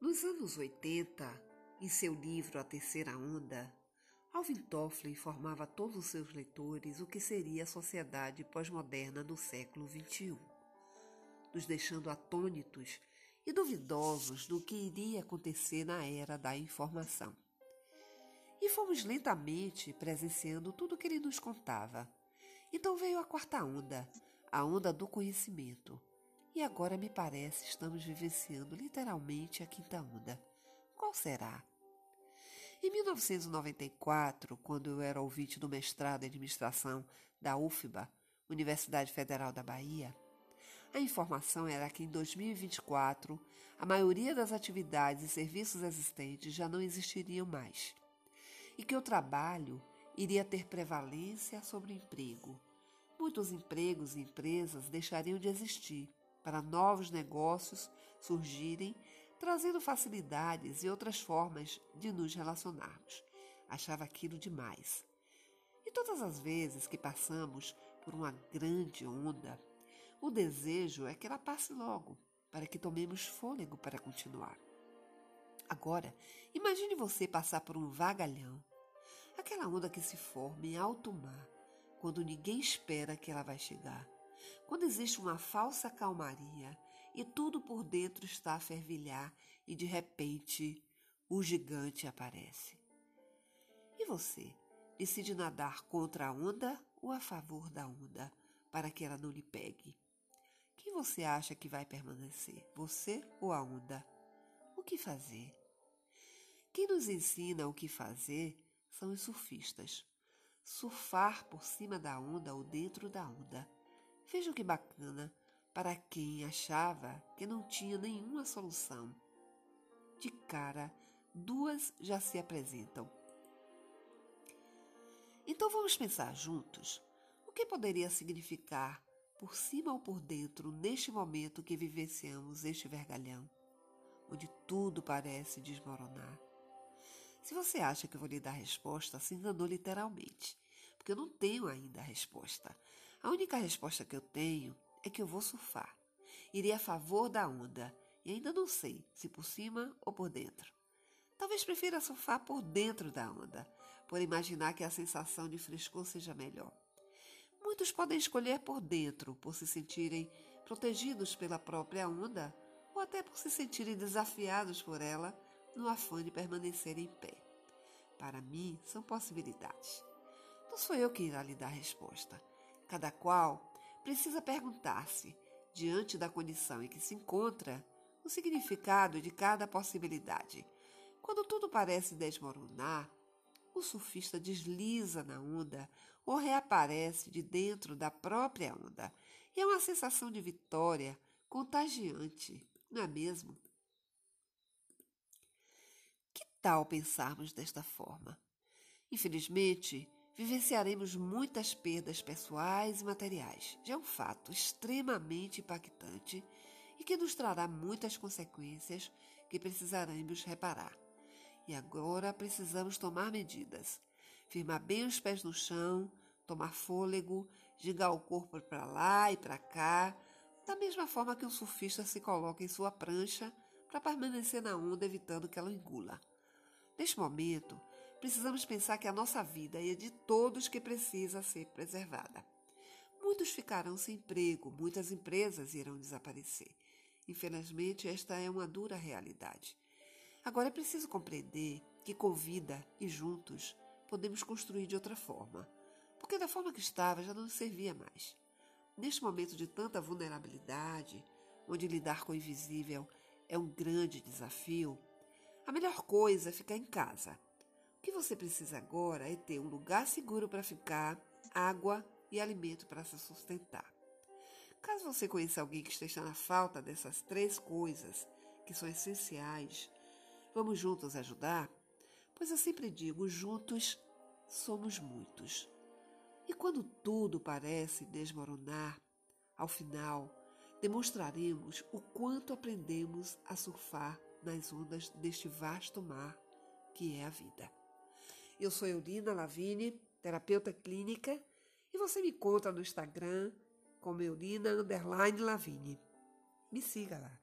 Nos anos 80, em seu livro A Terceira Onda, Alvin Toffler informava a todos os seus leitores o que seria a sociedade pós-moderna no século XXI, nos deixando atônitos e duvidosos do que iria acontecer na era da informação. E fomos lentamente presenciando tudo o que ele nos contava. Então veio a quarta onda, a onda do conhecimento e agora me parece estamos vivenciando literalmente a quinta onda. Qual será? Em 1994, quando eu era ouvinte do mestrado em administração da UFBA, Universidade Federal da Bahia, a informação era que em 2024 a maioria das atividades e serviços existentes já não existiriam mais e que o trabalho iria ter prevalência sobre o emprego. Muitos empregos e empresas deixariam de existir para novos negócios surgirem, trazendo facilidades e outras formas de nos relacionarmos. Achava aquilo demais. E todas as vezes que passamos por uma grande onda, o desejo é que ela passe logo, para que tomemos fôlego para continuar. Agora, imagine você passar por um vagalhão, aquela onda que se forma em alto mar, quando ninguém espera que ela vai chegar quando existe uma falsa calmaria e tudo por dentro está a fervilhar e de repente o gigante aparece. E você decide nadar contra a onda ou a favor da onda para que ela não lhe pegue? Quem você acha que vai permanecer, você ou a onda? O que fazer? Quem nos ensina o que fazer são os surfistas. Surfar por cima da onda ou dentro da onda Vejam que bacana para quem achava que não tinha nenhuma solução. De cara, duas já se apresentam. Então vamos pensar juntos o que poderia significar por cima ou por dentro neste momento que vivenciamos este vergalhão, onde tudo parece desmoronar. Se você acha que eu vou lhe dar resposta, se enganou literalmente porque eu não tenho ainda a resposta. A única resposta que eu tenho é que eu vou surfar. Irei a favor da onda e ainda não sei se por cima ou por dentro. Talvez prefira surfar por dentro da onda, por imaginar que a sensação de frescor seja melhor. Muitos podem escolher por dentro, por se sentirem protegidos pela própria onda ou até por se sentirem desafiados por ela no afã de permanecer em pé. Para mim, são possibilidades. Não sou eu quem irá lhe dar resposta. Cada qual precisa perguntar-se, diante da condição em que se encontra, o significado de cada possibilidade. Quando tudo parece desmoronar, o surfista desliza na onda ou reaparece de dentro da própria onda. E é uma sensação de vitória contagiante, não é mesmo? Que tal pensarmos desta forma? Infelizmente, vivenciaremos muitas perdas pessoais e materiais. Já é um fato extremamente impactante e que nos trará muitas consequências que precisaremos reparar. E agora precisamos tomar medidas. Firmar bem os pés no chão, tomar fôlego, girar o corpo para lá e para cá, da mesma forma que um surfista se coloca em sua prancha para permanecer na onda evitando que ela engula. Neste momento, precisamos pensar que a nossa vida é de todos que precisa ser preservada. Muitos ficarão sem emprego, muitas empresas irão desaparecer. Infelizmente, esta é uma dura realidade. Agora é preciso compreender que com vida e juntos podemos construir de outra forma, porque da forma que estava já não servia mais. Neste momento de tanta vulnerabilidade, onde lidar com o invisível é um grande desafio, a melhor coisa é ficar em casa. O que você precisa agora é ter um lugar seguro para ficar, água e alimento para se sustentar. Caso você conheça alguém que esteja na falta dessas três coisas que são essenciais, vamos juntos ajudar? Pois eu sempre digo: juntos somos muitos. E quando tudo parece desmoronar, ao final demonstraremos o quanto aprendemos a surfar nas ondas deste vasto mar que é a vida. Eu sou Eudina Lavini, terapeuta clínica, e você me encontra no Instagram como Eudina Lavini. Me siga lá.